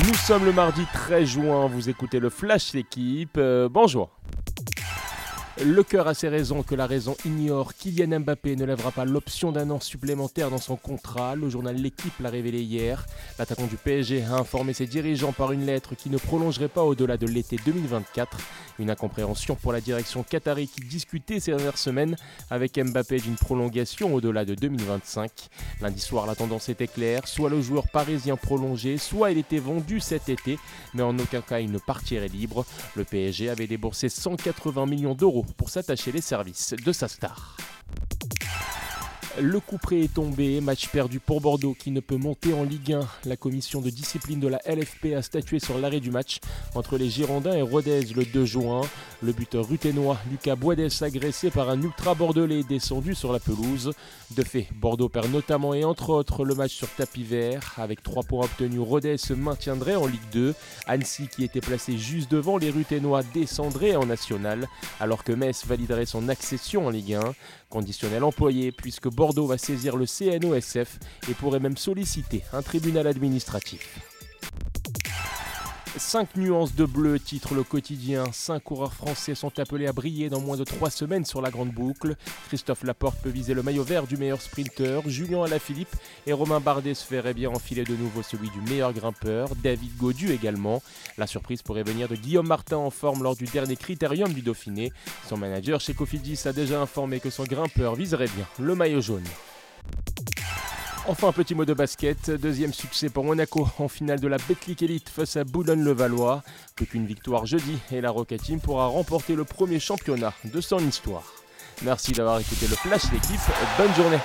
Nous sommes le mardi 13 juin, vous écoutez le Flash L'équipe. Euh, bonjour. Le cœur a ses raisons que la raison ignore. Kylian Mbappé ne lèvera pas l'option d'un an supplémentaire dans son contrat. Le journal L'équipe l'a révélé hier. L'attaquant du PSG a informé ses dirigeants par une lettre qui ne prolongerait pas au-delà de l'été 2024. Une incompréhension pour la direction qatari qui discutait ces dernières semaines avec Mbappé d'une prolongation au-delà de 2025. Lundi soir, la tendance était claire. Soit le joueur parisien prolongé, soit il était vendu cet été, mais en aucun cas il ne partirait libre. Le PSG avait déboursé 180 millions d'euros pour s'attacher les services de sa star. Le coup près est tombé, match perdu pour Bordeaux qui ne peut monter en Ligue 1. La commission de discipline de la LFP a statué sur l'arrêt du match entre les Girondins et Rodez le 2 juin. Le buteur ruténois Lucas Boides agressé par un ultra bordelais descendu sur la pelouse. De fait, Bordeaux perd notamment et entre autres le match sur tapis vert. Avec 3 points obtenus, Rodez se maintiendrait en Ligue 2. Annecy qui était placé juste devant les ruténois descendrait en National alors que Metz validerait son accession en Ligue 1. Conditionnel employé puisque Bordeaux va saisir le CNOSF et pourrait même solliciter un tribunal administratif. 5 nuances de bleu, titre le quotidien. 5 coureurs français sont appelés à briller dans moins de 3 semaines sur la grande boucle. Christophe Laporte peut viser le maillot vert du meilleur sprinter. Julien Alaphilippe et Romain Bardet se feraient bien enfiler de nouveau celui du meilleur grimpeur. David Godu également. La surprise pourrait venir de Guillaume Martin en forme lors du dernier critérium du Dauphiné. Son manager chez Cofidis a déjà informé que son grimpeur viserait bien le maillot jaune. Enfin, un petit mot de basket. Deuxième succès pour Monaco en finale de la Betclic Elite face à Boulogne-le-Valois. Plus qu'une victoire jeudi et la Rocket Team pourra remporter le premier championnat de son histoire. Merci d'avoir écouté le Flash l'équipe. Bonne journée.